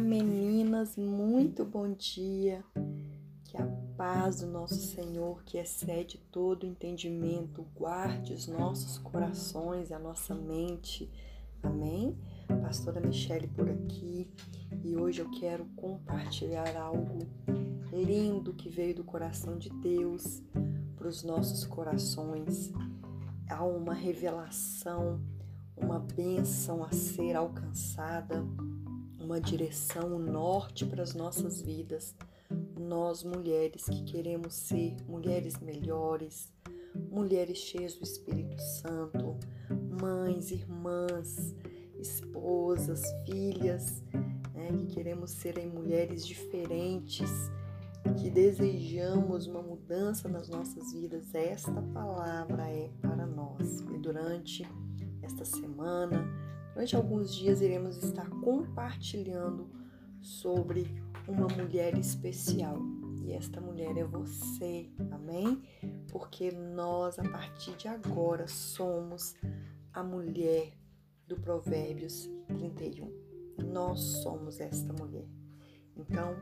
Meninas, muito bom dia. Que a paz do nosso Senhor, que excede todo entendimento, guarde os nossos corações, a nossa mente. Amém? Pastora Michele por aqui e hoje eu quero compartilhar algo lindo que veio do coração de Deus para os nossos corações. Há uma revelação, uma bênção a ser alcançada uma direção, um norte para as nossas vidas. Nós, mulheres que queremos ser mulheres melhores, mulheres cheias do Espírito Santo, mães, irmãs, esposas, filhas, né, que queremos serem mulheres diferentes, que desejamos uma mudança nas nossas vidas. Esta palavra é para nós. E durante esta semana, Durante alguns dias iremos estar compartilhando sobre uma mulher especial. E esta mulher é você, amém? Porque nós, a partir de agora, somos a mulher do Provérbios 31. Nós somos esta mulher. Então,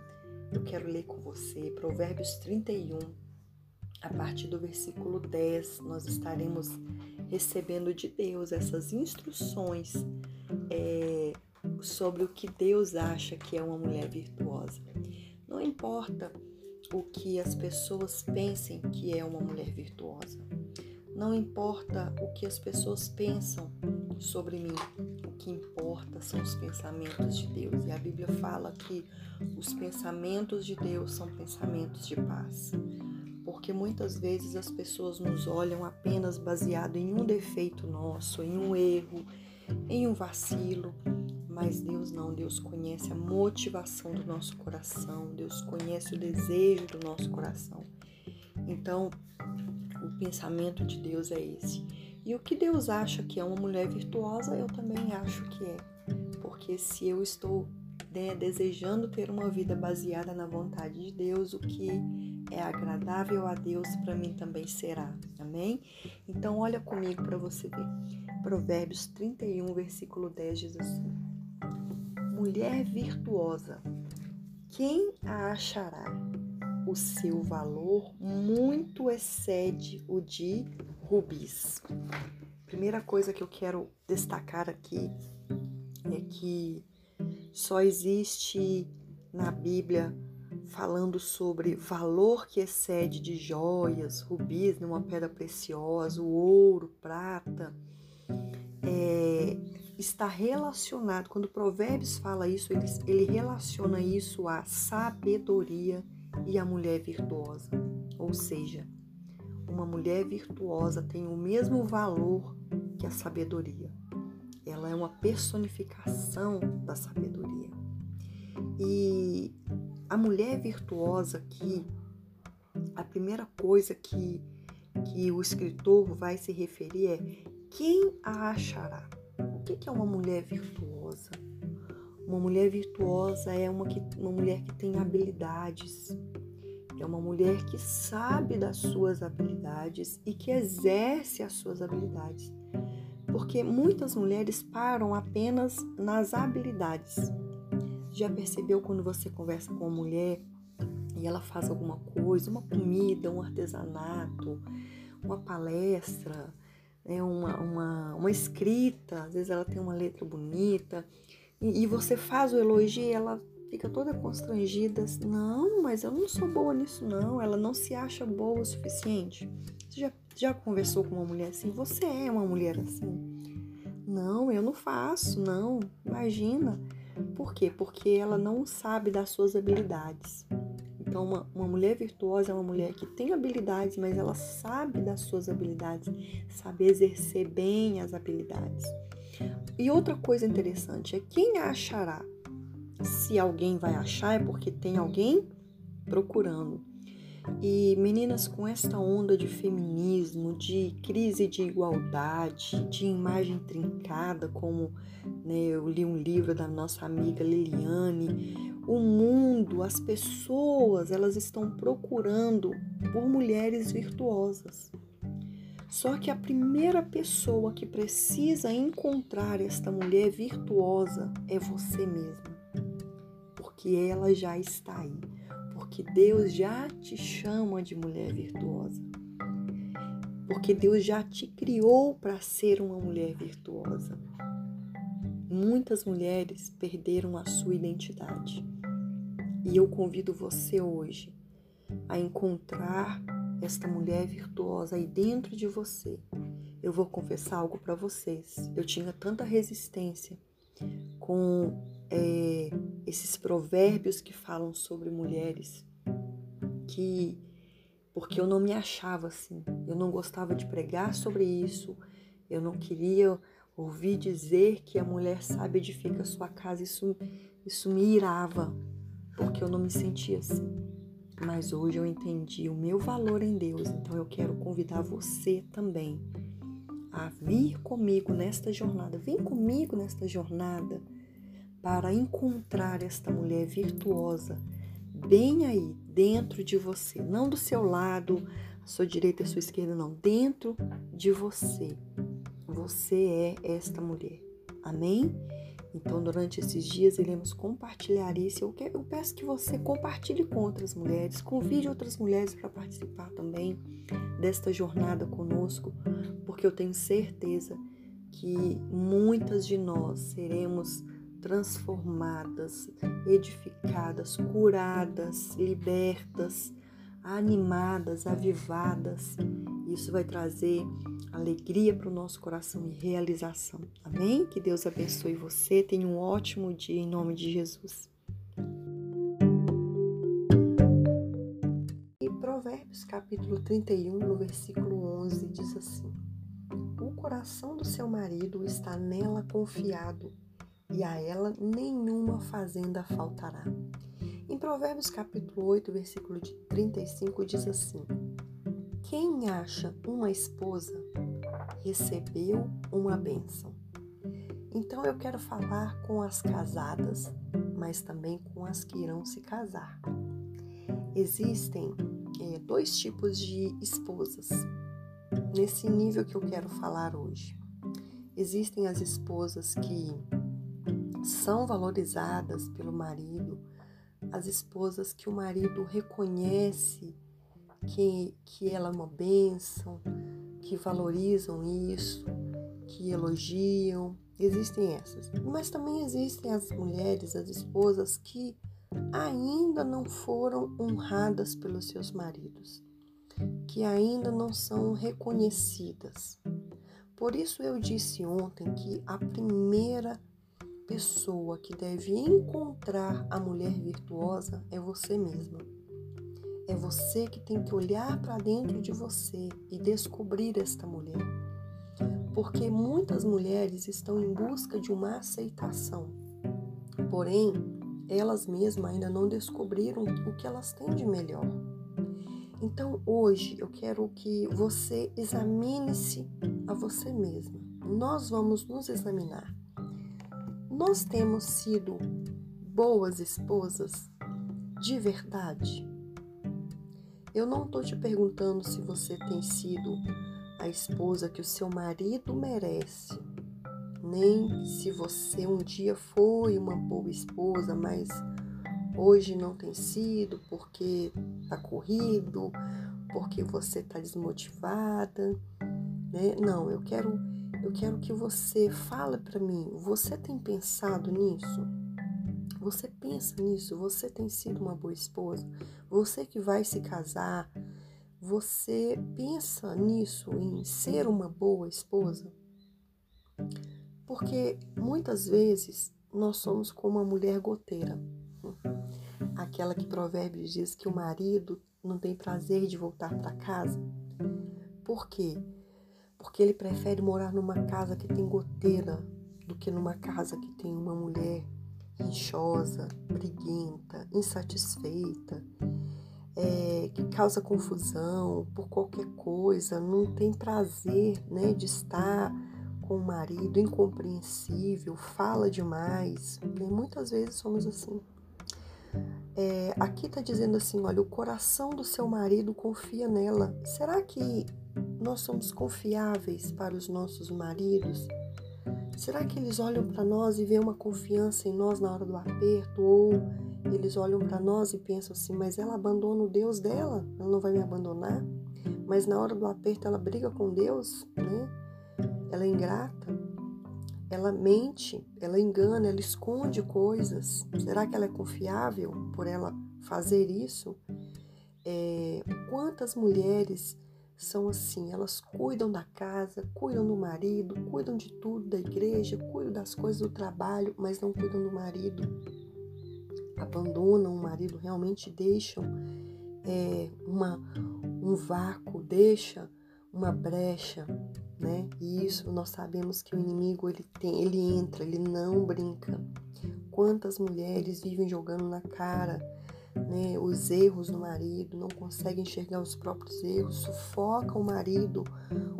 eu quero ler com você Provérbios 31, a partir do versículo 10, nós estaremos recebendo de Deus essas instruções é, sobre o que Deus acha que é uma mulher virtuosa. Não importa o que as pessoas pensem que é uma mulher virtuosa. Não importa o que as pessoas pensam sobre mim. O que importa são os pensamentos de Deus. E a Bíblia fala que os pensamentos de Deus são pensamentos de paz porque muitas vezes as pessoas nos olham apenas baseado em um defeito nosso, em um erro, em um vacilo, mas Deus não, Deus conhece a motivação do nosso coração, Deus conhece o desejo do nosso coração. Então, o pensamento de Deus é esse. E o que Deus acha que é uma mulher virtuosa, eu também acho que é. Porque se eu estou né, desejando ter uma vida baseada na vontade de Deus, o que é agradável a Deus, para mim também será. Amém? Então, olha comigo para você ver. Provérbios 31, versículo 10 diz assim: Mulher virtuosa, quem a achará? O seu valor muito excede o de rubis. Primeira coisa que eu quero destacar aqui é que só existe na Bíblia falando sobre valor que excede de joias, rubis, uma pedra preciosa, ouro, prata, é, está relacionado, quando Provérbios fala isso, ele, ele relaciona isso à sabedoria e à mulher virtuosa. Ou seja, uma mulher virtuosa tem o mesmo valor que a sabedoria. Ela é uma personificação da sabedoria. E a mulher virtuosa aqui, a primeira coisa que, que o escritor vai se referir é quem a achará? O que é uma mulher virtuosa? Uma mulher virtuosa é uma, que, uma mulher que tem habilidades, é uma mulher que sabe das suas habilidades e que exerce as suas habilidades. Porque muitas mulheres param apenas nas habilidades já percebeu quando você conversa com uma mulher e ela faz alguma coisa, uma comida, um artesanato, uma palestra, né, uma, uma, uma escrita, às vezes ela tem uma letra bonita, e, e você faz o elogio e ela fica toda constrangida, assim, não, mas eu não sou boa nisso não, ela não se acha boa o suficiente. Você já, já conversou com uma mulher assim? Você é uma mulher assim? Não, eu não faço, não, imagina. Por quê? Porque ela não sabe das suas habilidades. Então, uma, uma mulher virtuosa é uma mulher que tem habilidades, mas ela sabe das suas habilidades, sabe exercer bem as habilidades. E outra coisa interessante é quem achará. Se alguém vai achar, é porque tem alguém procurando. E meninas, com esta onda de feminismo, de crise de igualdade, de imagem trincada, como né, eu li um livro da nossa amiga Liliane, o mundo, as pessoas, elas estão procurando por mulheres virtuosas. Só que a primeira pessoa que precisa encontrar esta mulher virtuosa é você mesma. porque ela já está aí. Porque Deus já te chama de mulher virtuosa. Porque Deus já te criou para ser uma mulher virtuosa. Muitas mulheres perderam a sua identidade. E eu convido você hoje a encontrar esta mulher virtuosa aí dentro de você. Eu vou confessar algo para vocês. Eu tinha tanta resistência com é, esses provérbios que falam sobre mulheres que porque eu não me achava assim, eu não gostava de pregar sobre isso, eu não queria ouvir dizer que a mulher sabe edifica sua casa, isso, isso me irava, porque eu não me sentia assim. Mas hoje eu entendi o meu valor em Deus, então eu quero convidar você também a vir comigo nesta jornada. Vem comigo nesta jornada para encontrar esta mulher virtuosa bem aí, dentro de você, não do seu lado, a sua direita e sua esquerda, não, dentro de você. Você é esta mulher. Amém? Então, durante esses dias, iremos compartilhar isso. Eu peço que você compartilhe com outras mulheres, convide outras mulheres para participar também desta jornada conosco, porque eu tenho certeza que muitas de nós seremos transformadas, edificadas, curadas, libertas, animadas, avivadas. Isso vai trazer alegria para o nosso coração e realização. Amém? Que Deus abençoe você. Tenha um ótimo dia em nome de Jesus. E Provérbios capítulo 31, no versículo 11, diz assim: O coração do seu marido está nela confiado, e a ela nenhuma fazenda faltará. Em Provérbios capítulo 8, versículo de 35 diz assim: Quem acha uma esposa recebeu uma bênção. Então eu quero falar com as casadas, mas também com as que irão se casar. Existem é, dois tipos de esposas nesse nível que eu quero falar hoje. Existem as esposas que são valorizadas pelo marido, as esposas que o marido reconhece que, que ela é uma bênção, que valorizam isso, que elogiam. Existem essas. Mas também existem as mulheres, as esposas que ainda não foram honradas pelos seus maridos, que ainda não são reconhecidas. Por isso eu disse ontem que a primeira pessoa que deve encontrar a mulher virtuosa é você mesma. É você que tem que olhar para dentro de você e descobrir esta mulher. Porque muitas mulheres estão em busca de uma aceitação, porém, elas mesmas ainda não descobriram o que elas têm de melhor. Então, hoje eu quero que você examine-se a você mesma. Nós vamos nos examinar. Nós temos sido boas esposas de verdade? Eu não estou te perguntando se você tem sido a esposa que o seu marido merece, nem se você um dia foi uma boa esposa, mas hoje não tem sido porque está corrido, porque você está desmotivada, né? Não, eu quero, eu quero que você fale para mim. Você tem pensado nisso? Você pensa nisso? Você tem sido uma boa esposa? Você que vai se casar, você pensa nisso, em ser uma boa esposa? Porque muitas vezes nós somos como uma mulher goteira, aquela que Provérbios diz que o marido não tem prazer de voltar para casa. Por quê? Porque ele prefere morar numa casa que tem goteira do que numa casa que tem uma mulher inchosa, briguenta, insatisfeita, é, que causa confusão por qualquer coisa, não tem prazer né, de estar com o marido, incompreensível, fala demais. Né? Muitas vezes somos assim. É, aqui está dizendo assim: olha, o coração do seu marido confia nela. Será que nós somos confiáveis para os nossos maridos? Será que eles olham para nós e veem uma confiança em nós na hora do aperto ou eles olham para nós e pensam assim: mas ela abandona o Deus dela, ela não vai me abandonar. Mas na hora do aperto ela briga com Deus, né? Ela é ingrata, ela mente, ela engana, ela esconde coisas. Será que ela é confiável por ela fazer isso? É, quantas mulheres são assim, elas cuidam da casa, cuidam do marido, cuidam de tudo da igreja, cuidam das coisas do trabalho, mas não cuidam do marido. Abandonam o marido, realmente deixam é, uma, um vácuo, deixa uma brecha, né? E isso nós sabemos que o inimigo ele tem, ele entra, ele não brinca. Quantas mulheres vivem jogando na cara né, os erros do marido, não consegue enxergar os próprios erros, sufoca o marido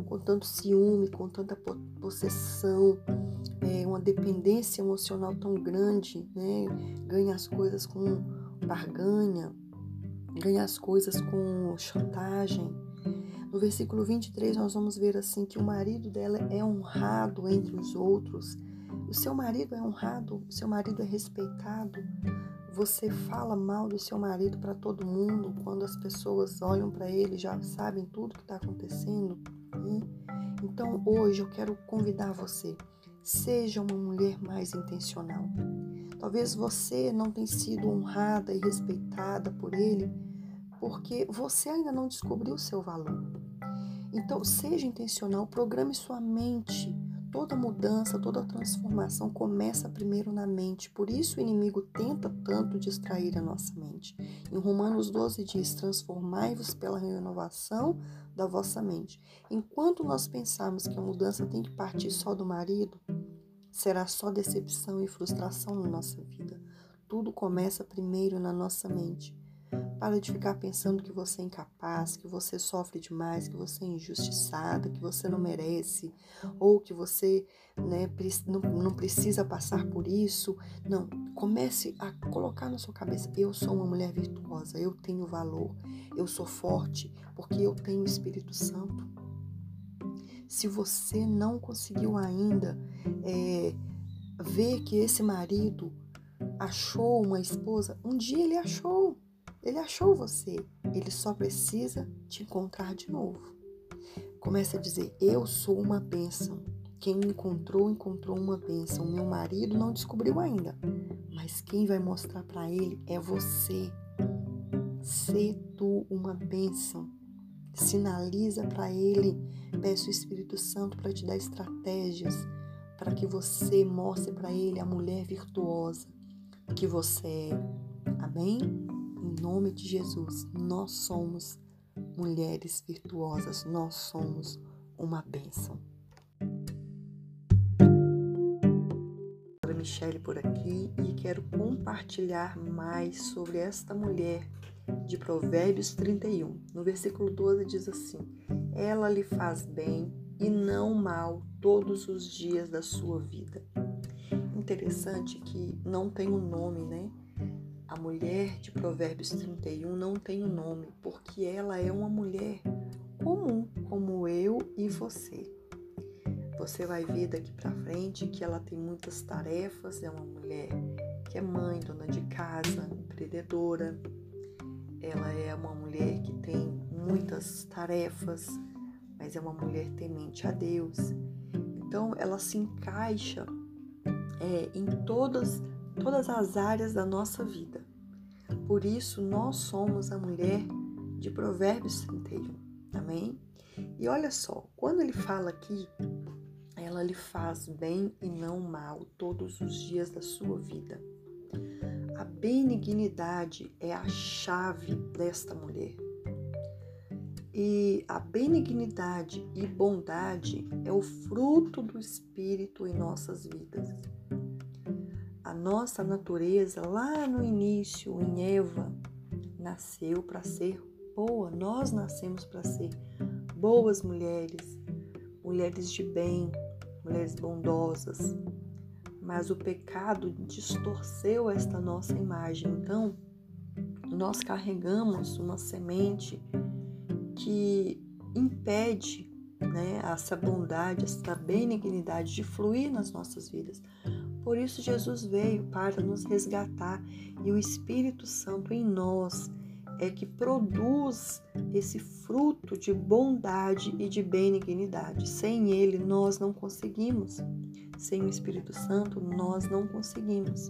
com tanto ciúme, com tanta possessão, é, uma dependência emocional tão grande, né, ganha as coisas com barganha, ganha as coisas com chantagem. No versículo 23, nós vamos ver assim que o marido dela é honrado entre os outros. O seu marido é honrado, o seu marido é respeitado, você fala mal do seu marido para todo mundo quando as pessoas olham para ele já sabem tudo que está acontecendo. Né? Então hoje eu quero convidar você, seja uma mulher mais intencional. Talvez você não tenha sido honrada e respeitada por ele porque você ainda não descobriu o seu valor. Então seja intencional, programe sua mente Toda mudança, toda transformação começa primeiro na mente. Por isso o inimigo tenta tanto distrair a nossa mente. Em Romanos 12 diz: Transformai-vos pela renovação da vossa mente. Enquanto nós pensarmos que a mudança tem que partir só do marido, será só decepção e frustração na nossa vida. Tudo começa primeiro na nossa mente. Para de ficar pensando que você é incapaz, que você sofre demais, que você é injustiçada, que você não merece, ou que você né, não, precisa passar por isso. Não, comece a colocar na sua cabeça: eu sou uma mulher virtuosa, eu tenho valor, eu sou forte, porque eu tenho o Espírito Santo. Se você não conseguiu ainda é, ver que esse marido achou uma esposa, um dia ele achou. Ele achou você, ele só precisa te encontrar de novo. Comece a dizer: Eu sou uma bênção. Quem me encontrou, encontrou uma bênção. Meu marido não descobriu ainda, mas quem vai mostrar para ele é você. Sê tu uma bênção. Sinaliza para ele. Peço o Espírito Santo para te dar estratégias para que você mostre para ele a mulher virtuosa que você é. Amém? Em nome de Jesus, nós somos mulheres virtuosas, nós somos uma bênção. Michele por aqui e quero compartilhar mais sobre esta mulher de Provérbios 31. No versículo 12 diz assim: Ela lhe faz bem e não mal todos os dias da sua vida. Interessante que não tem um nome, né? A mulher de Provérbios 31 não tem um nome, porque ela é uma mulher comum, como eu e você. Você vai ver daqui para frente que ela tem muitas tarefas, é uma mulher que é mãe, dona de casa, empreendedora. Ela é uma mulher que tem muitas tarefas, mas é uma mulher temente a Deus. Então ela se encaixa é, em todas todas as áreas da nossa vida. Por isso, nós somos a mulher de Provérbios 31. Amém? E olha só, quando ele fala aqui, ela lhe faz bem e não mal todos os dias da sua vida. A benignidade é a chave desta mulher. E a benignidade e bondade é o fruto do Espírito em nossas vidas nossa natureza lá no início, em Eva, nasceu para ser boa. Nós nascemos para ser boas mulheres, mulheres de bem, mulheres bondosas. Mas o pecado distorceu esta nossa imagem. Então, nós carregamos uma semente que impede né, essa bondade, essa benignidade de fluir nas nossas vidas. Por isso Jesus veio para nos resgatar e o Espírito Santo em nós é que produz esse fruto de bondade e de benignidade. Sem ele nós não conseguimos. Sem o Espírito Santo nós não conseguimos.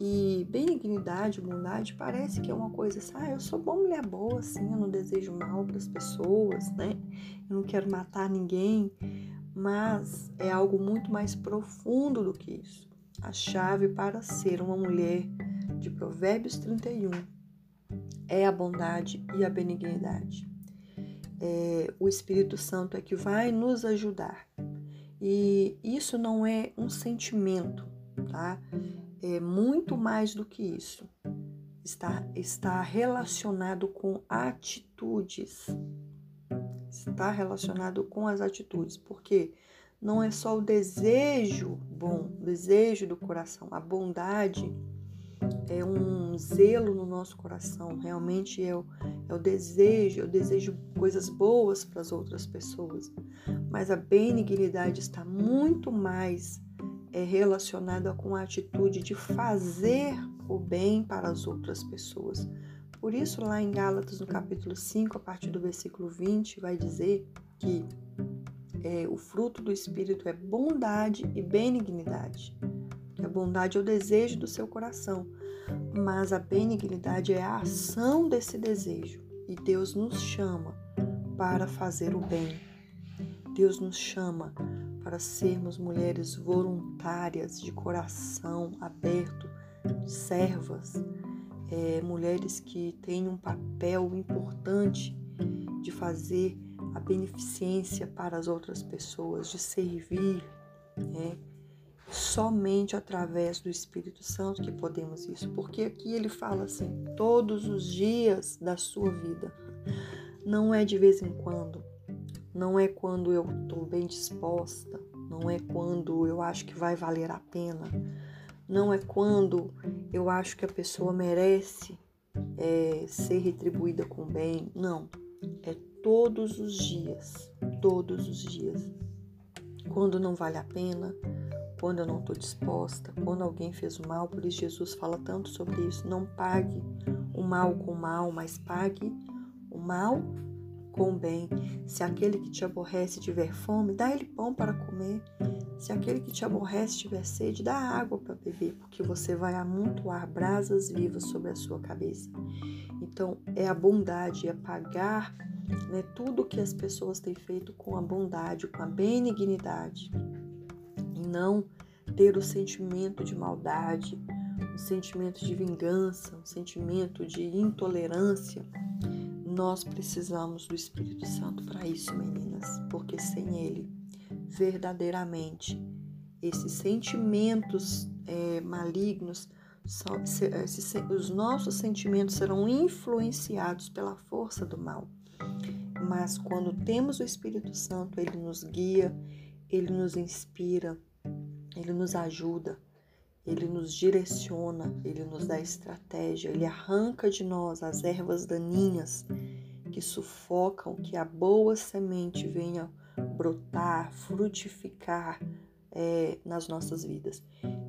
E benignidade, bondade, parece que é uma coisa assim, ah, eu sou boa mulher boa, assim, eu não desejo mal para as pessoas, né? Eu não quero matar ninguém, mas é algo muito mais profundo do que isso. A chave para ser uma mulher de Provérbios 31 é a bondade e a benignidade. É, o Espírito Santo é que vai nos ajudar. E isso não é um sentimento, tá? É muito mais do que isso. Está, está relacionado com atitudes. Está relacionado com as atitudes, porque não é só o desejo bom, o desejo do coração, a bondade é um zelo no nosso coração, realmente é o, é o desejo, eu desejo coisas boas para as outras pessoas, mas a benignidade está muito mais é, relacionada com a atitude de fazer o bem para as outras pessoas. Por isso, lá em Gálatas, no capítulo 5, a partir do versículo 20, vai dizer que é, o fruto do Espírito é bondade e benignidade a bondade é o desejo do seu coração, mas a benignidade é a ação desse desejo. E Deus nos chama para fazer o bem. Deus nos chama para sermos mulheres voluntárias, de coração aberto, servas, é, mulheres que têm um papel importante de fazer a beneficência para as outras pessoas, de servir, né? somente através do Espírito Santo que podemos isso, porque aqui ele fala assim, todos os dias da sua vida. Não é de vez em quando, não é quando eu estou bem disposta, não é quando eu acho que vai valer a pena, não é quando eu acho que a pessoa merece é, ser retribuída com bem, não. É todos os dias, todos os dias. Quando não vale a pena, quando eu não estou disposta, quando alguém fez o mal, por isso Jesus fala tanto sobre isso. Não pague o mal com o mal, mas pague o mal com o bem. Se aquele que te aborrece tiver fome, dá ele pão para comer. Se aquele que te aborrece tiver sede, dá água para beber, porque você vai amontoar brasas vivas sobre a sua cabeça. Então, é a bondade, é pagar né, tudo que as pessoas têm feito com a bondade, com a benignidade não ter o sentimento de maldade, um sentimento de vingança, um sentimento de intolerância. Nós precisamos do Espírito Santo para isso, meninas, porque sem ele, verdadeiramente, esses sentimentos é, malignos, são, se, os nossos sentimentos serão influenciados pela força do mal. Mas quando temos o Espírito Santo, ele nos guia, ele nos inspira, ele nos ajuda, ele nos direciona, ele nos dá estratégia, ele arranca de nós as ervas daninhas que sufocam que a boa semente venha brotar, frutificar é, nas nossas vidas.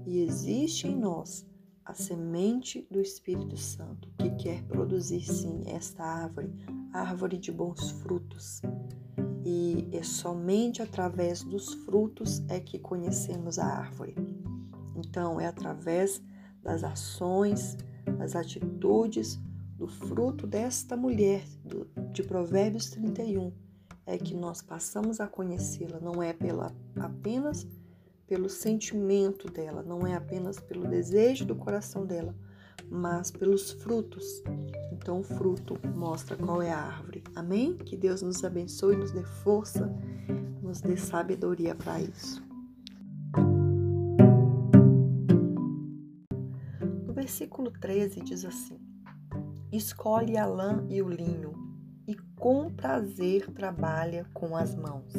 E existe em nós a semente do Espírito Santo que quer produzir sim esta árvore, árvore de bons frutos, e é somente através dos frutos é que conhecemos a árvore. Então, é através das ações, das atitudes, do fruto desta mulher de Provérbios 31 é que nós passamos a conhecê-la, não é pela apenas pelo sentimento dela, não é apenas pelo desejo do coração dela, mas pelos frutos. Então, o fruto mostra qual é a árvore. Amém? Que Deus nos abençoe, nos dê força, nos dê sabedoria para isso. No versículo 13 diz assim: Escolhe a lã e o linho, com prazer trabalha com as mãos.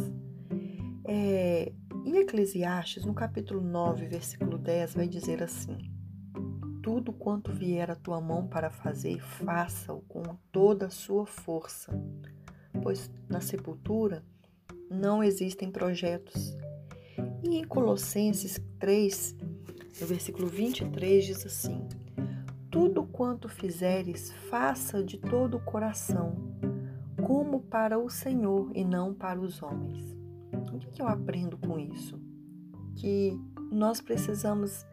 É, em Eclesiastes, no capítulo 9, versículo 10, vai dizer assim: tudo quanto vier à tua mão para fazer, faça-o com toda a sua força. Pois na sepultura não existem projetos. E em Colossenses 3, no versículo 23, diz assim: Tudo quanto fizeres, faça de todo o coração, como para o Senhor e não para os homens. O que eu aprendo com isso? Que nós precisamos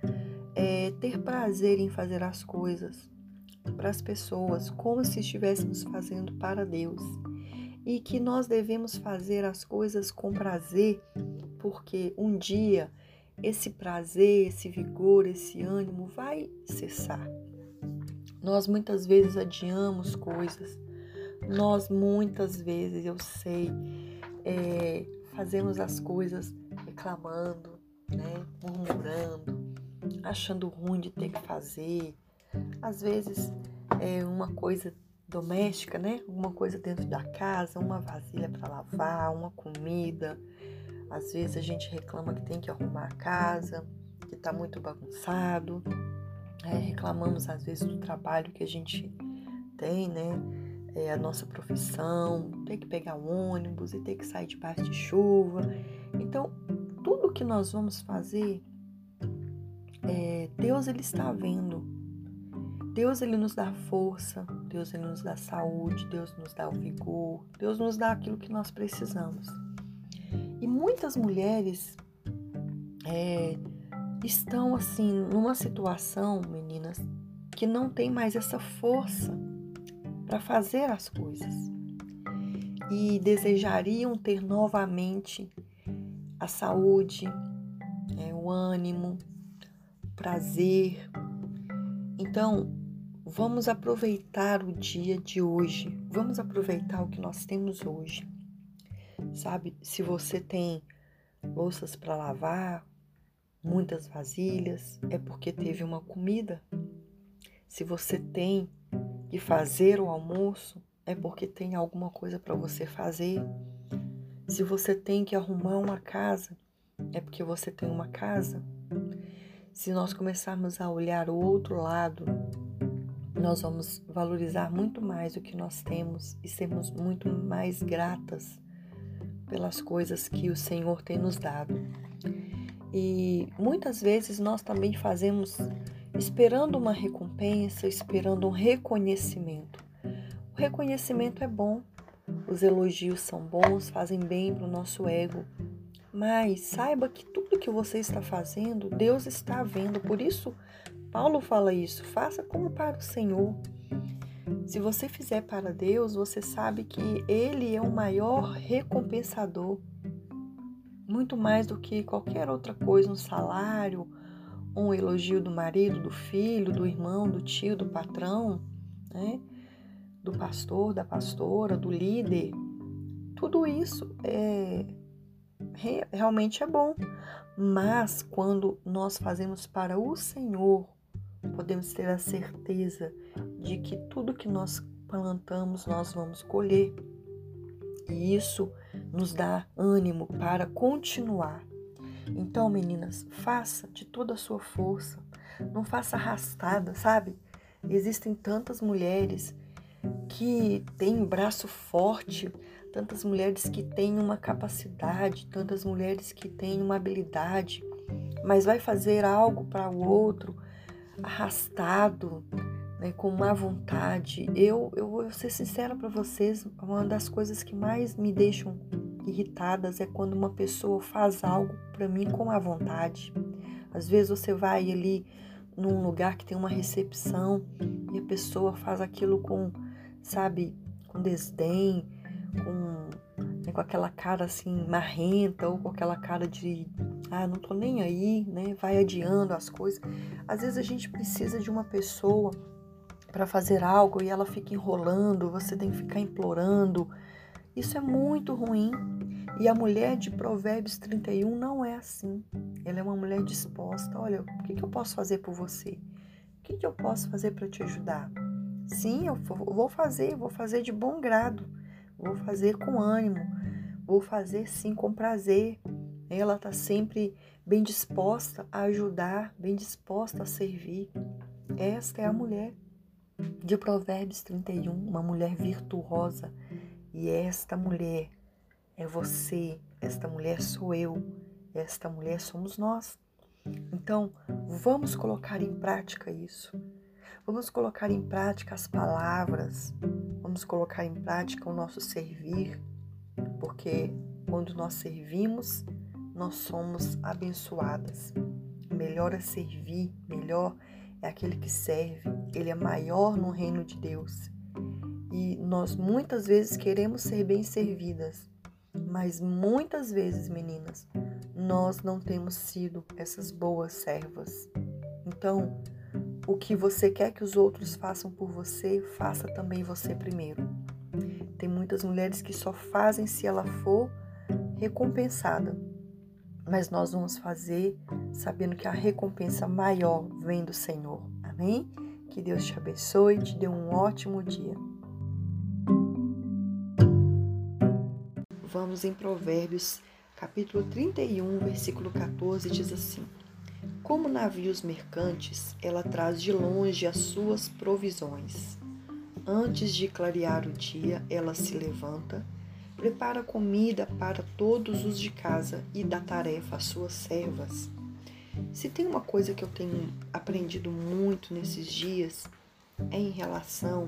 é, ter prazer em fazer as coisas para as pessoas, como se estivéssemos fazendo para Deus. E que nós devemos fazer as coisas com prazer, porque um dia esse prazer, esse vigor, esse ânimo vai cessar. Nós muitas vezes adiamos coisas, nós muitas vezes, eu sei, é, fazemos as coisas reclamando, né, murmurando, achando ruim de ter que fazer. Às vezes é uma coisa doméstica, né? Uma coisa dentro da casa, uma vasilha para lavar, uma comida. Às vezes a gente reclama que tem que arrumar a casa, que está muito bagunçado. É, reclamamos às vezes do trabalho que a gente tem, né? É, a nossa profissão, ter que pegar ônibus e ter que sair debaixo de chuva. Então, tudo que nós vamos fazer é, Deus ele está vendo. Deus ele nos dá força, Deus ele nos dá saúde, Deus nos dá o vigor, Deus nos dá aquilo que nós precisamos. E muitas mulheres é, estão assim numa situação, meninas, que não tem mais essa força para fazer as coisas e desejariam ter novamente a saúde, é, o ânimo, prazer. Então, vamos aproveitar o dia de hoje. Vamos aproveitar o que nós temos hoje. Sabe, se você tem louças para lavar, muitas vasilhas, é porque teve uma comida. Se você tem que fazer o almoço, é porque tem alguma coisa para você fazer. Se você tem que arrumar uma casa, é porque você tem uma casa. Se nós começarmos a olhar o outro lado, nós vamos valorizar muito mais o que nós temos e sermos muito mais gratas pelas coisas que o Senhor tem nos dado. E muitas vezes nós também fazemos esperando uma recompensa, esperando um reconhecimento. O reconhecimento é bom, os elogios são bons, fazem bem para o nosso ego, mas saiba que tudo que você está fazendo, Deus está vendo. Por isso, Paulo fala isso: faça como para o Senhor. Se você fizer para Deus, você sabe que Ele é o maior recompensador. Muito mais do que qualquer outra coisa, um salário, um elogio do marido, do filho, do irmão, do tio, do patrão, né? do pastor, da pastora, do líder. Tudo isso é realmente é bom. Mas quando nós fazemos para o Senhor, podemos ter a certeza de que tudo que nós plantamos nós vamos colher. E isso nos dá ânimo para continuar. Então, meninas, faça de toda a sua força. Não faça arrastada, sabe? Existem tantas mulheres que têm braço forte, tantas mulheres que têm uma capacidade, tantas mulheres que têm uma habilidade, mas vai fazer algo para o outro arrastado, né, com má vontade. Eu, eu vou ser sincera para vocês, uma das coisas que mais me deixam irritadas é quando uma pessoa faz algo para mim com má vontade. Às vezes você vai ali num lugar que tem uma recepção e a pessoa faz aquilo com, sabe, com desdém, com, né, com aquela cara assim marrenta ou com aquela cara de ah, não tô nem aí, né? Vai adiando as coisas. Às vezes a gente precisa de uma pessoa para fazer algo e ela fica enrolando, você tem que ficar implorando. Isso é muito ruim. E a mulher de Provérbios 31 não é assim. Ela é uma mulher disposta. Olha, o que, eu posso fazer por você? O que eu posso fazer para te ajudar? Sim, eu vou fazer, vou fazer de bom grado. Vou fazer com ânimo, vou fazer sim com prazer. Ela está sempre bem disposta a ajudar, bem disposta a servir. Esta é a mulher de Provérbios 31, uma mulher virtuosa. E esta mulher é você, esta mulher sou eu, esta mulher somos nós. Então, vamos colocar em prática isso. Vamos colocar em prática as palavras, vamos colocar em prática o nosso servir, porque quando nós servimos, nós somos abençoadas. Melhor é servir, melhor é aquele que serve, ele é maior no reino de Deus. E nós muitas vezes queremos ser bem servidas, mas muitas vezes, meninas, nós não temos sido essas boas servas. Então, o que você quer que os outros façam por você, faça também você primeiro. Tem muitas mulheres que só fazem se ela for recompensada, mas nós vamos fazer sabendo que a recompensa maior vem do Senhor. Amém? Que Deus te abençoe e te dê um ótimo dia. Vamos em Provérbios, capítulo 31, versículo 14, diz assim: Como navios mercantes, ela traz de longe as suas provisões. Antes de clarear o dia, ela se levanta, prepara comida para todos os de casa e dá tarefa às suas servas. Se tem uma coisa que eu tenho aprendido muito nesses dias, é em relação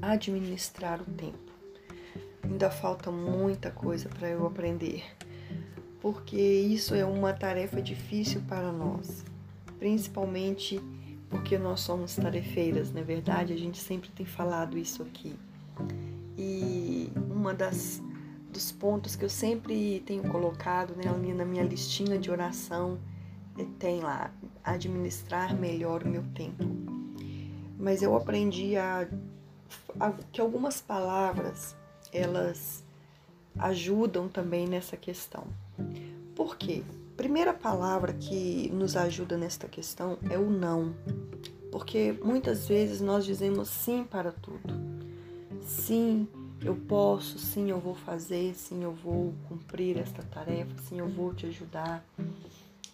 a administrar o tempo. Ainda falta muita coisa para eu aprender, porque isso é uma tarefa difícil para nós, principalmente porque nós somos tarefeiras, não é verdade? A gente sempre tem falado isso aqui. E uma das dos pontos que eu sempre tenho colocado né, na minha listinha de oração é, tem lá administrar melhor o meu tempo. Mas eu aprendi a, a que algumas palavras elas ajudam também nessa questão. Por quê? Primeira palavra que nos ajuda nesta questão é o não. Porque muitas vezes nós dizemos sim para tudo. Sim, eu posso, sim, eu vou fazer, sim, eu vou cumprir esta tarefa, sim, eu vou te ajudar.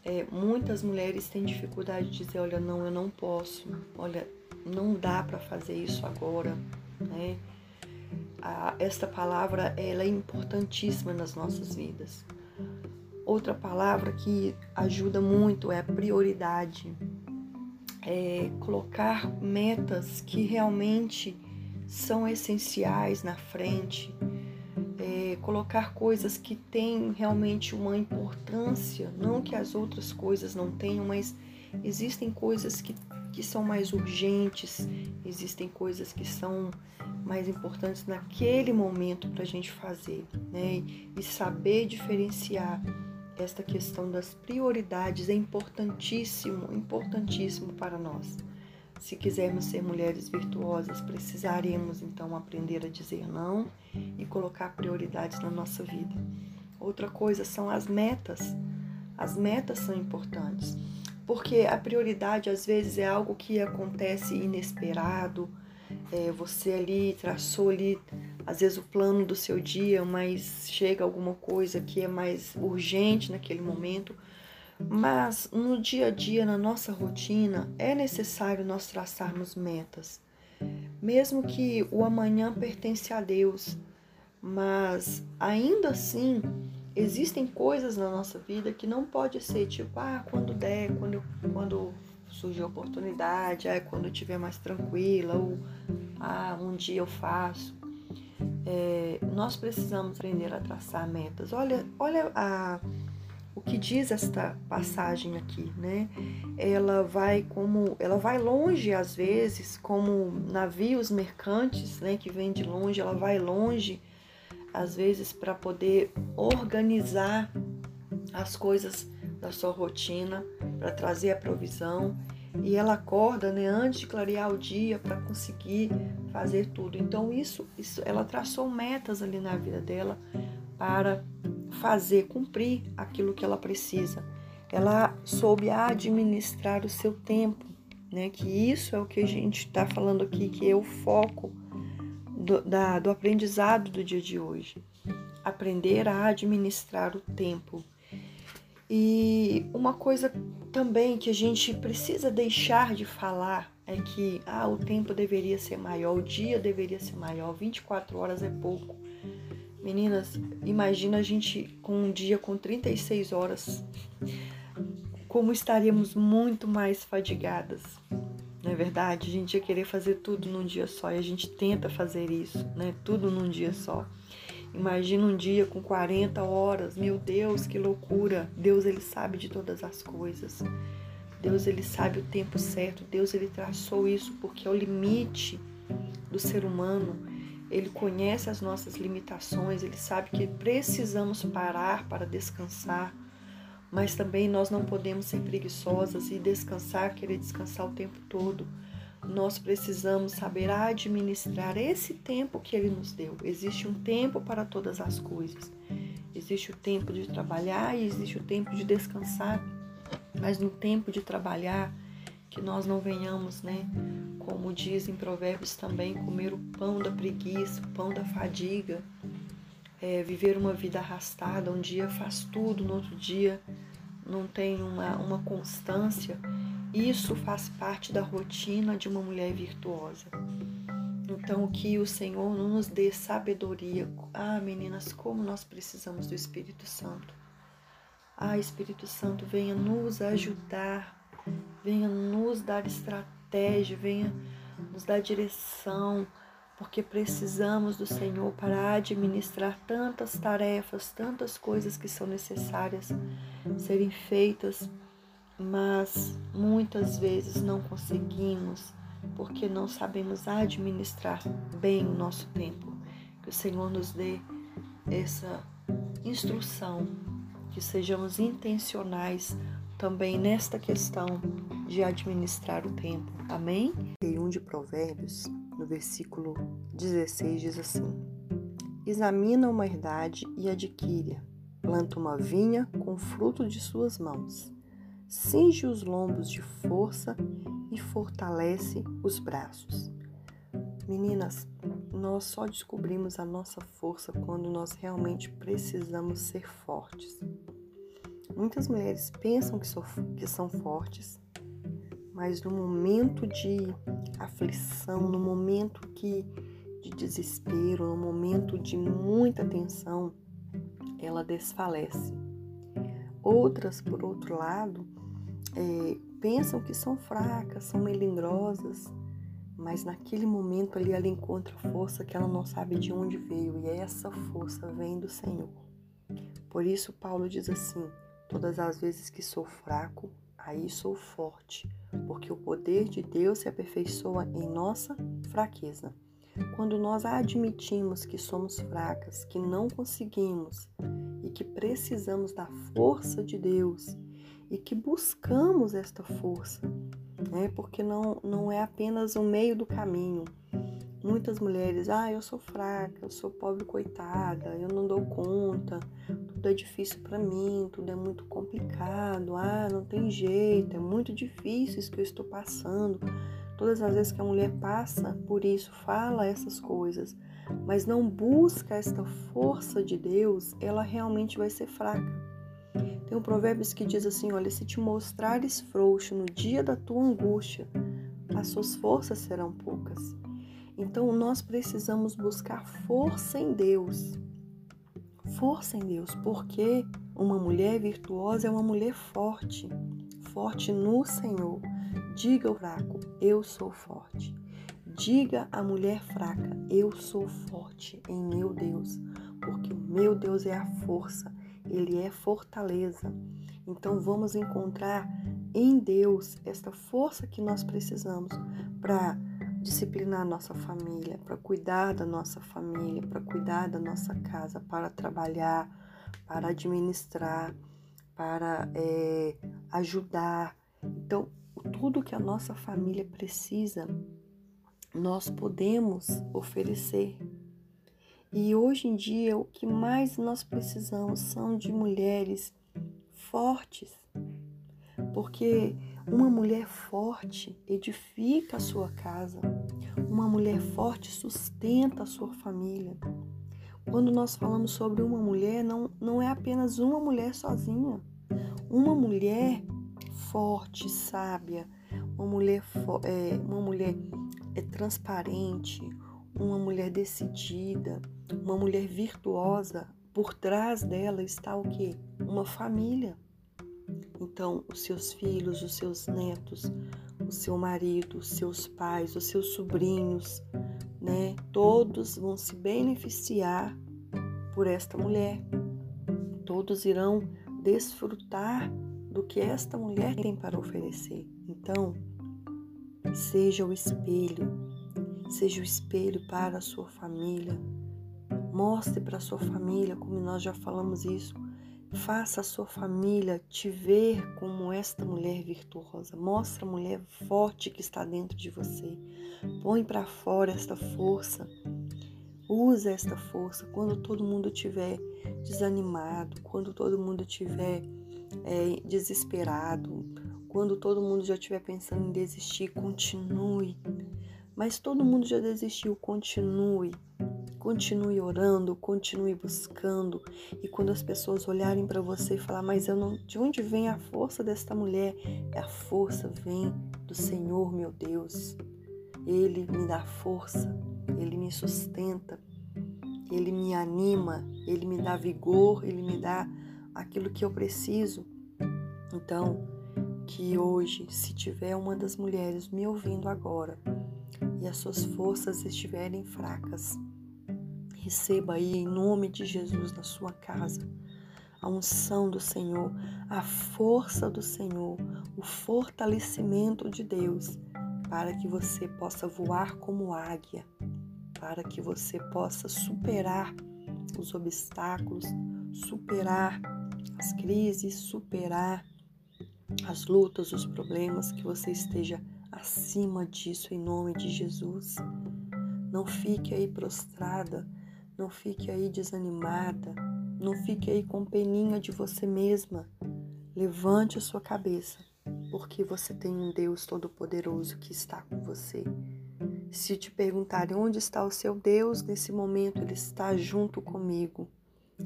É, muitas mulheres têm dificuldade de dizer, olha, não, eu não posso, olha, não dá para fazer isso agora, né? A, esta palavra ela é importantíssima nas nossas vidas. Outra palavra que ajuda muito é a prioridade. É colocar metas que realmente são essenciais na frente, é colocar coisas que têm realmente uma importância, não que as outras coisas não tenham, mas existem coisas que, que são mais urgentes, existem coisas que são mais importantes naquele momento para a gente fazer, né? E saber diferenciar esta questão das prioridades é importantíssimo, importantíssimo para nós. Se quisermos ser mulheres virtuosas, precisaremos então aprender a dizer não e colocar prioridades na nossa vida. Outra coisa são as metas. As metas são importantes, porque a prioridade às vezes é algo que acontece inesperado, é, você ali traçou ali, às vezes, o plano do seu dia, mas chega alguma coisa que é mais urgente naquele momento. Mas no dia a dia, na nossa rotina, é necessário nós traçarmos metas. Mesmo que o amanhã pertence a Deus, mas ainda assim existem coisas na nossa vida que não pode ser tipo, ah, quando der, quando, quando surgir oportunidade, ah, quando eu estiver mais tranquila, ou ah, um dia eu faço. É, nós precisamos aprender a traçar metas. Olha, olha a, o que diz esta passagem aqui, né? Ela vai como, ela vai longe às vezes, como navios mercantes, né, que vêm de longe, ela vai longe às vezes para poder organizar as coisas da sua rotina, para trazer a provisão. E ela acorda né, antes de clarear o dia para conseguir fazer tudo. Então, isso, isso, ela traçou metas ali na vida dela para fazer, cumprir aquilo que ela precisa. Ela soube administrar o seu tempo, né? Que isso é o que a gente está falando aqui, que é o foco do, da, do aprendizado do dia de hoje. Aprender a administrar o tempo e uma coisa também que a gente precisa deixar de falar é que ah, o tempo deveria ser maior, o dia deveria ser maior, 24 horas é pouco. Meninas, imagina a gente com um dia com 36 horas, como estaríamos muito mais fadigadas. Não é verdade? A gente ia querer fazer tudo num dia só e a gente tenta fazer isso, né? Tudo num dia só. Imagina um dia com 40 horas. Meu Deus, que loucura. Deus ele sabe de todas as coisas. Deus ele sabe o tempo certo. Deus ele traçou isso porque é o limite do ser humano. Ele conhece as nossas limitações, ele sabe que precisamos parar para descansar, mas também nós não podemos ser preguiçosas e descansar, querer descansar o tempo todo. Nós precisamos saber administrar esse tempo que ele nos deu. Existe um tempo para todas as coisas. Existe o tempo de trabalhar e existe o tempo de descansar. Mas no tempo de trabalhar, que nós não venhamos, né, como diz em Provérbios também, comer o pão da preguiça, o pão da fadiga, é, viver uma vida arrastada, um dia faz tudo, no outro dia não tem uma, uma constância. Isso faz parte da rotina de uma mulher virtuosa. Então, que o Senhor nos dê sabedoria. Ah, meninas, como nós precisamos do Espírito Santo. Ah, Espírito Santo, venha nos ajudar, venha nos dar estratégia, venha nos dar direção, porque precisamos do Senhor para administrar tantas tarefas, tantas coisas que são necessárias serem feitas, mas muitas vezes não conseguimos porque não sabemos administrar bem o nosso tempo. Que o Senhor nos dê essa instrução, que sejamos intencionais também nesta questão de administrar o tempo. Amém? Em um de Provérbios, versículo 16, diz assim: Examina uma herdade e adquire-a, planta uma vinha com fruto de suas mãos, cinge os lombos de força e fortalece os braços. Meninas, nós só descobrimos a nossa força quando nós realmente precisamos ser fortes. Muitas mulheres pensam que são fortes, mas no momento de aflição, no momento que de desespero, no momento de muita tensão, ela desfalece. Outras, por outro lado, é, pensam que são fracas, são melindrosas, mas naquele momento ali ela encontra força que ela não sabe de onde veio e essa força vem do Senhor. Por isso Paulo diz assim: Todas as vezes que sou fraco, aí sou forte, porque o poder de Deus se aperfeiçoa em nossa fraqueza. Quando nós admitimos que somos fracas, que não conseguimos e que precisamos da força de Deus e que buscamos esta força, né? porque não, não é apenas o meio do caminho. Muitas mulheres, ah, eu sou fraca, eu sou pobre coitada, eu não dou conta, tudo é difícil para mim, tudo é muito complicado, ah, não tem jeito, é muito difícil isso que eu estou passando. Todas as vezes que a mulher passa por isso, fala essas coisas, mas não busca esta força de Deus, ela realmente vai ser fraca. Tem um provérbio que diz assim: Olha, se te mostrares frouxo no dia da tua angústia, as suas forças serão poucas. Então nós precisamos buscar força em Deus força em Deus, porque uma mulher virtuosa é uma mulher forte, forte no Senhor. Diga ao fraco, eu sou forte. Diga à mulher fraca, eu sou forte em meu Deus, porque o meu Deus é a força, ele é fortaleza. Então vamos encontrar em Deus esta força que nós precisamos para disciplinar nossa família, para cuidar da nossa família, para cuidar da nossa casa, para trabalhar, para administrar, para é, ajudar. Então, tudo que a nossa família precisa, nós podemos oferecer. E hoje em dia, o que mais nós precisamos são de mulheres fortes, porque uma mulher forte edifica a sua casa. Uma mulher forte sustenta a sua família. Quando nós falamos sobre uma mulher, não, não é apenas uma mulher sozinha. Uma mulher forte, sábia, uma mulher, é, uma mulher é transparente, uma mulher decidida, Uma mulher virtuosa, por trás dela está o quê? Uma família. Então, os seus filhos, os seus netos, o seu marido, os seus pais, os seus sobrinhos, né? Todos vão se beneficiar por esta mulher. Todos irão desfrutar do que esta mulher tem para oferecer. Então, seja o espelho, seja o espelho para a sua família. Mostre para a sua família, como nós já falamos isso, Faça a sua família te ver como esta mulher virtuosa. Mostra a mulher forte que está dentro de você. Põe para fora esta força. Usa esta força quando todo mundo estiver desanimado, quando todo mundo estiver é, desesperado, quando todo mundo já estiver pensando em desistir. Continue. Mas todo mundo já desistiu. Continue. Continue orando, continue buscando. E quando as pessoas olharem para você e falar, mas eu não, de onde vem a força desta mulher? A força vem do Senhor, meu Deus. Ele me dá força, ele me sustenta, ele me anima, ele me dá vigor, ele me dá aquilo que eu preciso. Então, que hoje, se tiver uma das mulheres me ouvindo agora e as suas forças estiverem fracas, Receba aí em nome de Jesus na sua casa a unção do Senhor, a força do Senhor, o fortalecimento de Deus, para que você possa voar como águia, para que você possa superar os obstáculos, superar as crises, superar as lutas, os problemas, que você esteja acima disso em nome de Jesus. Não fique aí prostrada não fique aí desanimada. Não fique aí com peninha de você mesma. Levante a sua cabeça, porque você tem um Deus Todo-Poderoso que está com você. Se te perguntarem onde está o seu Deus nesse momento, Ele está junto comigo.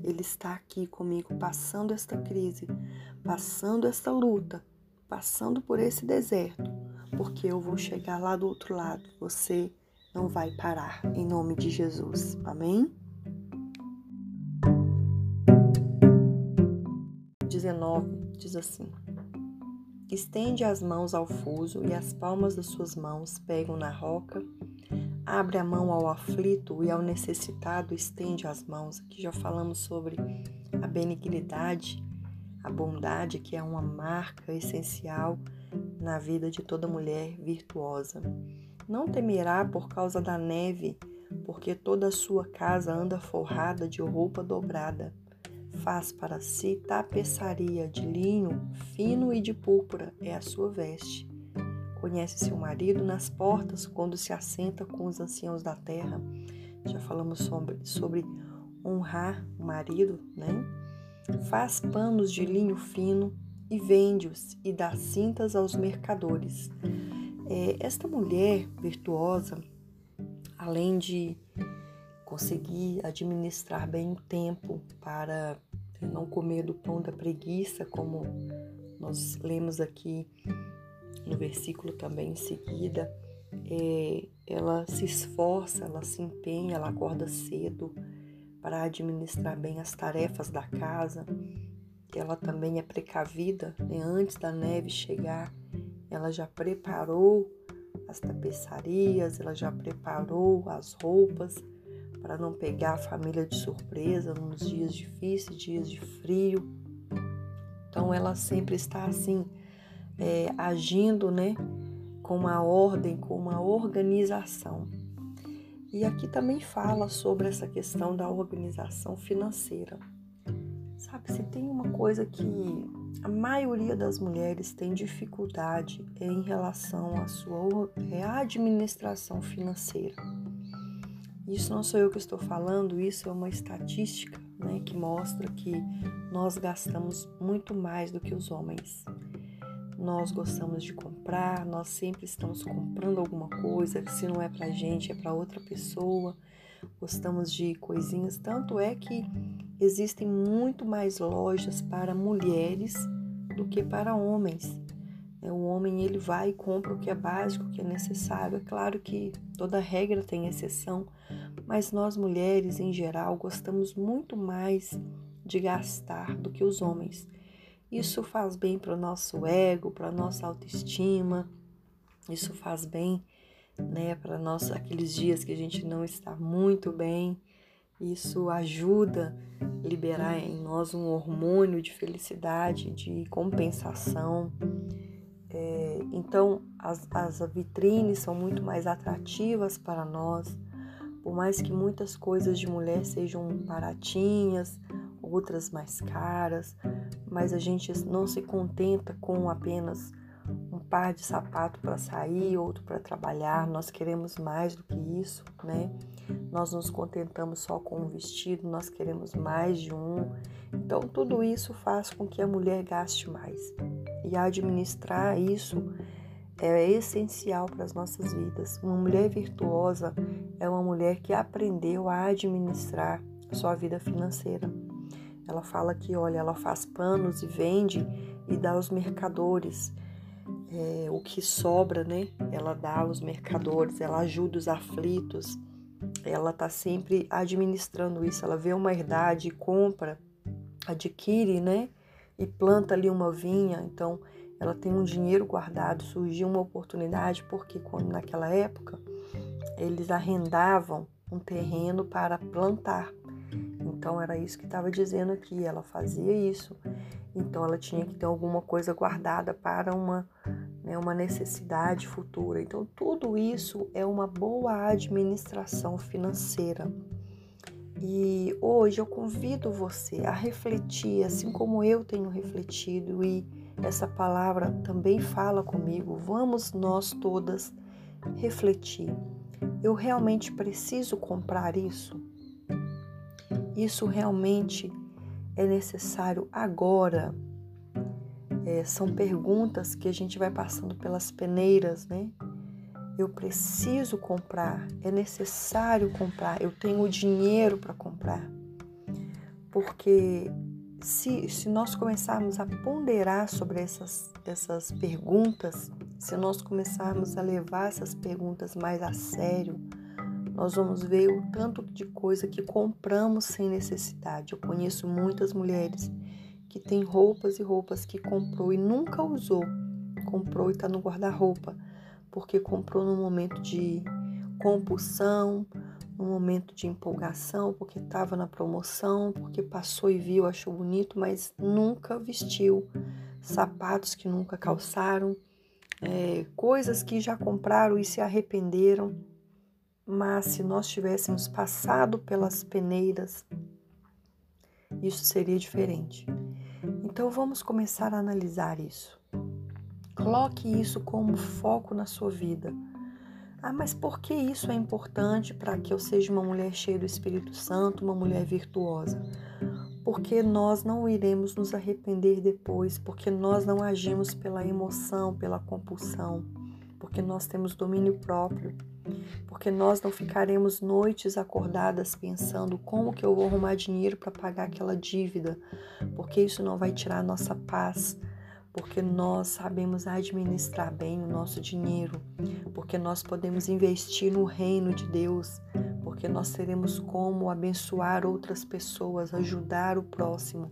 Ele está aqui comigo, passando esta crise, passando esta luta, passando por esse deserto, porque eu vou chegar lá do outro lado. Você não vai parar, em nome de Jesus. Amém? 19 diz assim: Estende as mãos ao fuso e as palmas das suas mãos pegam na roca. Abre a mão ao aflito e ao necessitado estende as mãos. Aqui já falamos sobre a benignidade, a bondade, que é uma marca essencial na vida de toda mulher virtuosa. Não temerá por causa da neve, porque toda a sua casa anda forrada de roupa dobrada faz para si tapeçaria de linho fino e de púrpura, é a sua veste. Conhece seu marido nas portas quando se assenta com os anciãos da terra. Já falamos sobre, sobre honrar o marido, né? Faz panos de linho fino e vende-os e dá cintas aos mercadores. É, esta mulher virtuosa, além de conseguir administrar bem o tempo para não comer do pão da preguiça, como nós lemos aqui no versículo também em seguida. É, ela se esforça, ela se empenha, ela acorda cedo para administrar bem as tarefas da casa. Ela também é precavida, né? antes da neve chegar, ela já preparou as tapeçarias, ela já preparou as roupas para não pegar a família de surpresa nos dias difíceis, dias de frio. Então ela sempre está assim, é, agindo, né, com uma ordem, com uma organização. E aqui também fala sobre essa questão da organização financeira. Sabe, se tem uma coisa que a maioria das mulheres tem dificuldade é em relação à sua é administração financeira. Isso não sou eu que estou falando, isso é uma estatística né, que mostra que nós gastamos muito mais do que os homens. Nós gostamos de comprar, nós sempre estamos comprando alguma coisa, se não é pra gente, é para outra pessoa. Gostamos de coisinhas, tanto é que existem muito mais lojas para mulheres do que para homens. É, o homem ele vai e compra o que é básico, o que é necessário. É claro que toda regra tem exceção, mas nós mulheres em geral gostamos muito mais de gastar do que os homens. Isso faz bem para o nosso ego, para a nossa autoestima, isso faz bem né, para nós aqueles dias que a gente não está muito bem. Isso ajuda a liberar em nós um hormônio de felicidade, de compensação. É, então, as, as vitrines são muito mais atrativas para nós, por mais que muitas coisas de mulher sejam baratinhas, outras mais caras, mas a gente não se contenta com apenas um par de sapato para sair, outro para trabalhar. Nós queremos mais do que isso, né? Nós nos contentamos só com um vestido, nós queremos mais de um. Então, tudo isso faz com que a mulher gaste mais. E administrar isso é essencial para as nossas vidas. Uma mulher virtuosa é uma mulher que aprendeu a administrar sua vida financeira. Ela fala que, olha, ela faz panos e vende e dá aos mercadores é, o que sobra, né? Ela dá aos mercadores, ela ajuda os aflitos, ela está sempre administrando isso. Ela vê uma herdade, compra, adquire, né? E planta ali uma vinha. Então, ela tem um dinheiro guardado. Surgiu uma oportunidade porque quando naquela época eles arrendavam um terreno para plantar. Então era isso que estava dizendo aqui. Ela fazia isso. Então ela tinha que ter alguma coisa guardada para uma, né, uma necessidade futura. Então tudo isso é uma boa administração financeira. E hoje eu convido você a refletir, assim como eu tenho refletido, e essa palavra também fala comigo. Vamos nós todas refletir. Eu realmente preciso comprar isso? Isso realmente é necessário agora? É, são perguntas que a gente vai passando pelas peneiras, né? Eu preciso comprar, é necessário comprar, eu tenho dinheiro para comprar. Porque se, se nós começarmos a ponderar sobre essas, essas perguntas, se nós começarmos a levar essas perguntas mais a sério, nós vamos ver o tanto de coisa que compramos sem necessidade. Eu conheço muitas mulheres que têm roupas e roupas que comprou e nunca usou. Comprou e está no guarda-roupa, porque comprou no momento de compulsão, no momento de empolgação, porque estava na promoção, porque passou e viu, achou bonito, mas nunca vestiu. Sapatos que nunca calçaram, é, coisas que já compraram e se arrependeram mas se nós tivéssemos passado pelas peneiras, isso seria diferente. Então vamos começar a analisar isso. Coloque isso como foco na sua vida. Ah, mas por que isso é importante para que eu seja uma mulher cheia do Espírito Santo, uma mulher virtuosa? Porque nós não iremos nos arrepender depois, porque nós não agimos pela emoção, pela compulsão, porque nós temos domínio próprio porque nós não ficaremos noites acordadas pensando como que eu vou arrumar dinheiro para pagar aquela dívida, porque isso não vai tirar a nossa paz, porque nós sabemos administrar bem o nosso dinheiro, porque nós podemos investir no reino de Deus, porque nós teremos como abençoar outras pessoas, ajudar o próximo.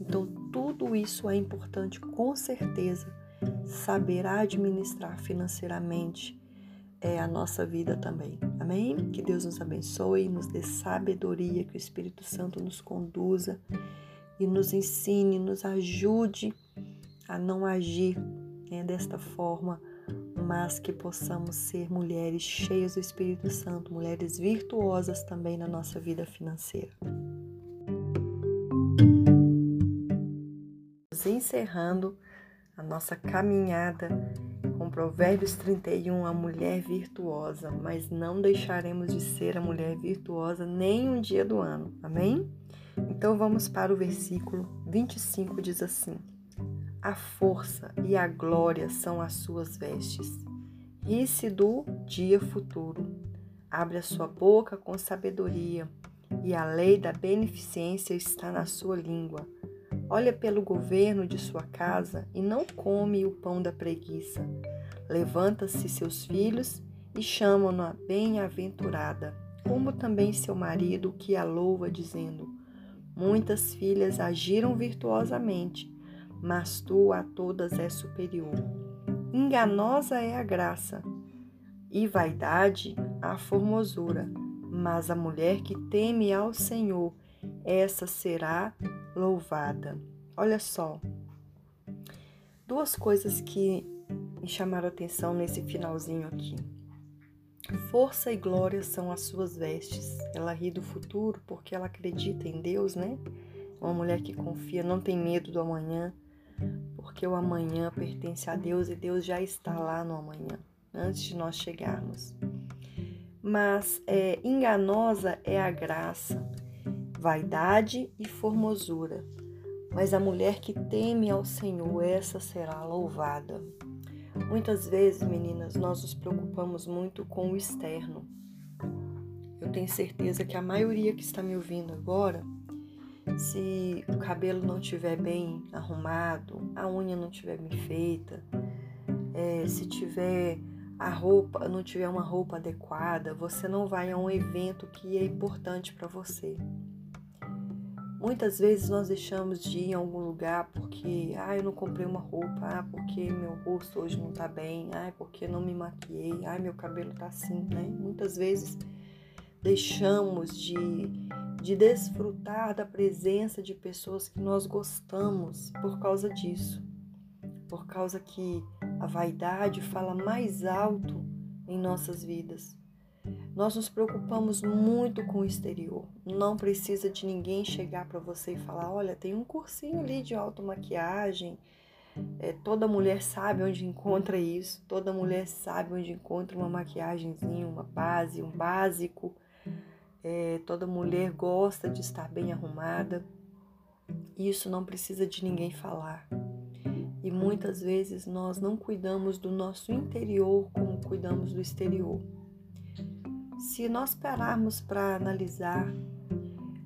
Então, tudo isso é importante, com certeza, saber administrar financeiramente é a nossa vida também. Amém? Que Deus nos abençoe, nos dê sabedoria, que o Espírito Santo nos conduza e nos ensine, nos ajude a não agir né, desta forma, mas que possamos ser mulheres cheias do Espírito Santo, mulheres virtuosas também na nossa vida financeira. Encerrando a nossa caminhada Provérbios 31, a mulher virtuosa, mas não deixaremos de ser a mulher virtuosa nem um dia do ano. Amém? Então vamos para o versículo 25, diz assim: A força e a glória são as suas vestes. Ri-se do dia futuro. Abre a sua boca com sabedoria, e a lei da beneficência está na sua língua. Olha pelo governo de sua casa e não come o pão da preguiça. Levanta-se seus filhos e chamam-na bem-aventurada. como também seu marido, que a louva, dizendo: Muitas filhas agiram virtuosamente, mas tu a todas és superior. Enganosa é a graça, e vaidade a formosura, mas a mulher que teme ao Senhor, essa será louvada. Olha só, duas coisas que me chamaram a atenção nesse finalzinho aqui. Força e glória são as suas vestes. Ela ri do futuro porque ela acredita em Deus, né? Uma mulher que confia, não tem medo do amanhã, porque o amanhã pertence a Deus e Deus já está lá no amanhã, antes de nós chegarmos. Mas é, enganosa é a graça, vaidade e formosura. Mas a mulher que teme ao Senhor, essa será louvada. Muitas vezes, meninas, nós nos preocupamos muito com o externo. Eu tenho certeza que a maioria que está me ouvindo agora, se o cabelo não estiver bem arrumado, a unha não estiver bem feita, é, se tiver a roupa, não tiver uma roupa adequada, você não vai a um evento que é importante para você. Muitas vezes nós deixamos de ir em algum lugar porque, ah, eu não comprei uma roupa, ah, porque meu rosto hoje não tá bem, ah, porque não me maquiei, ah, meu cabelo tá assim, né? Muitas vezes deixamos de, de desfrutar da presença de pessoas que nós gostamos por causa disso, por causa que a vaidade fala mais alto em nossas vidas. Nós nos preocupamos muito com o exterior. Não precisa de ninguém chegar para você e falar: olha, tem um cursinho ali de automaquiagem. É, toda mulher sabe onde encontra isso. Toda mulher sabe onde encontra uma maquiagemzinha, uma base, um básico. É, toda mulher gosta de estar bem arrumada. Isso não precisa de ninguém falar. E muitas vezes nós não cuidamos do nosso interior como cuidamos do exterior. Se nós pararmos para analisar,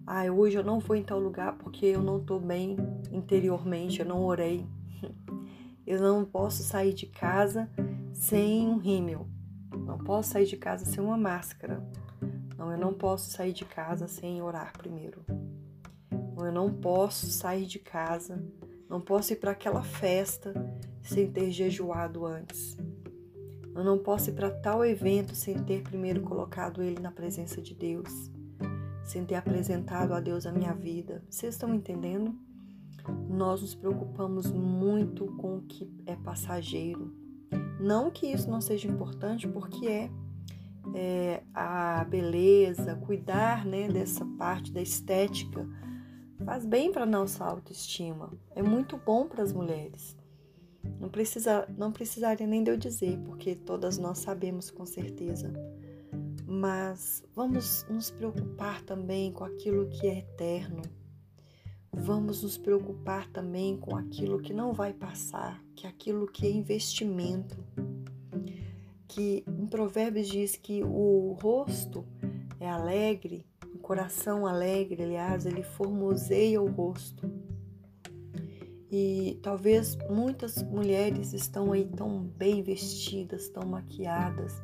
ah, hoje eu não vou em tal lugar porque eu não estou bem interiormente, eu não orei. Eu não posso sair de casa sem um rímel. Não posso sair de casa sem uma máscara. Não, eu não posso sair de casa sem orar primeiro. Não, eu não posso sair de casa, não posso ir para aquela festa sem ter jejuado antes. Eu não posso ir para tal evento sem ter primeiro colocado ele na presença de Deus, sem ter apresentado a Deus a minha vida. Vocês estão entendendo? Nós nos preocupamos muito com o que é passageiro. Não que isso não seja importante, porque é, é a beleza, cuidar né, dessa parte da estética faz bem para nossa autoestima. É muito bom para as mulheres. Não, precisa, não precisaria nem de eu dizer, porque todas nós sabemos com certeza. Mas vamos nos preocupar também com aquilo que é eterno. Vamos nos preocupar também com aquilo que não vai passar, que é aquilo que é investimento. Que em Provérbios diz que o rosto é alegre, o coração alegre, aliás, ele formoseia o rosto. E talvez muitas mulheres estão aí tão bem vestidas, tão maquiadas,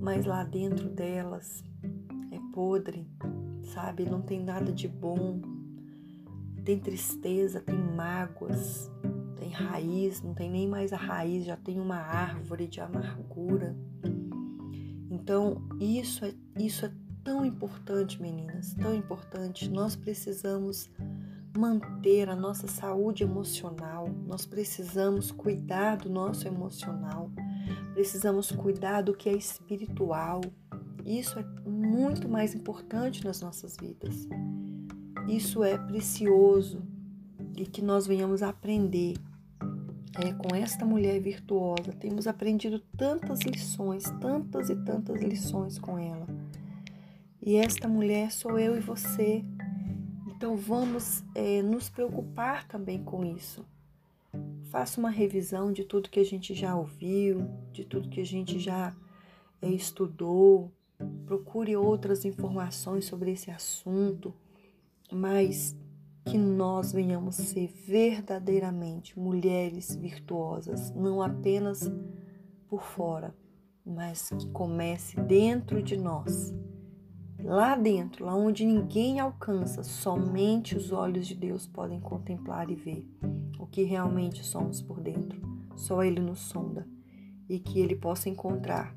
mas lá dentro delas é podre, sabe? Não tem nada de bom. Tem tristeza, tem mágoas, tem raiz, não tem nem mais a raiz, já tem uma árvore de amargura. Então, isso é, isso é tão importante, meninas, tão importante. Nós precisamos manter a nossa saúde emocional, nós precisamos cuidar do nosso emocional, precisamos cuidar do que é espiritual. Isso é muito mais importante nas nossas vidas. Isso é precioso e que nós venhamos aprender é, com esta mulher virtuosa. Temos aprendido tantas lições, tantas e tantas lições com ela. E esta mulher sou eu e você. Então vamos é, nos preocupar também com isso. Faça uma revisão de tudo que a gente já ouviu, de tudo que a gente já é, estudou. Procure outras informações sobre esse assunto, mas que nós venhamos ser verdadeiramente mulheres virtuosas, não apenas por fora, mas que comece dentro de nós lá dentro, lá onde ninguém alcança, somente os olhos de Deus podem contemplar e ver o que realmente somos por dentro. Só Ele nos sonda e que Ele possa encontrar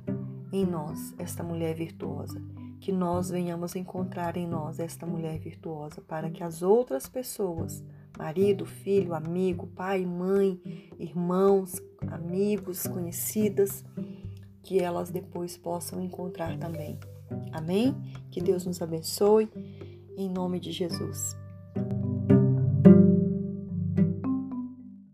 em nós esta mulher virtuosa, que nós venhamos encontrar em nós esta mulher virtuosa, para que as outras pessoas, marido, filho, amigo, pai, mãe, irmãos, amigos, conhecidas, que elas depois possam encontrar também. Amém? Que Deus nos abençoe, em nome de Jesus.